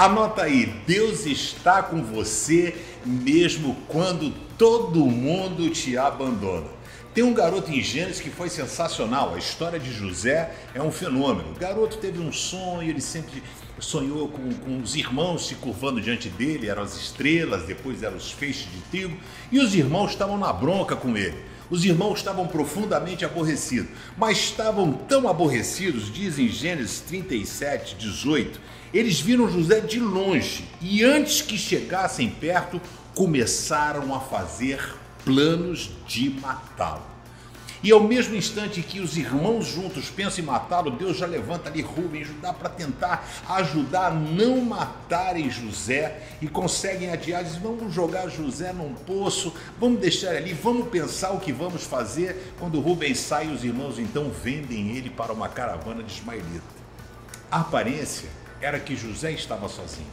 Anota aí, Deus está com você mesmo quando todo mundo te abandona. Tem um garoto em Gênesis que foi sensacional. A história de José é um fenômeno. O garoto teve um sonho, ele sempre sonhou com, com os irmãos se curvando diante dele, eram as estrelas, depois eram os feixes de trigo, e os irmãos estavam na bronca com ele. Os irmãos estavam profundamente aborrecidos, mas estavam tão aborrecidos, dizem Gênesis 37, 18, eles viram José de longe e antes que chegassem perto, começaram a fazer planos de matá-lo. E ao mesmo instante que os irmãos juntos pensam em matá-lo, Deus já levanta ali Rubem e Judá para tentar ajudar a não matarem José e conseguem adiar, dizem, vamos jogar José num poço, vamos deixar ali, vamos pensar o que vamos fazer. Quando Rubem sai, os irmãos então vendem ele para uma caravana de ismaelita. A aparência era que José estava sozinho,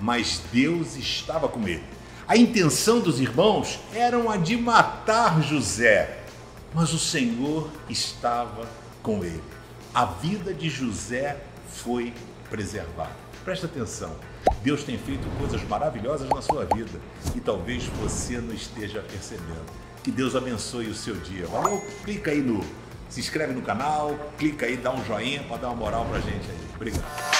mas Deus estava com ele. A intenção dos irmãos era a de matar José, mas o Senhor estava com ele. A vida de José foi preservada. Presta atenção, Deus tem feito coisas maravilhosas na sua vida e talvez você não esteja percebendo. Que Deus abençoe o seu dia. Valeu? Clica aí no se inscreve no canal, clica aí, dá um joinha para dar uma moral pra gente aí. Obrigado.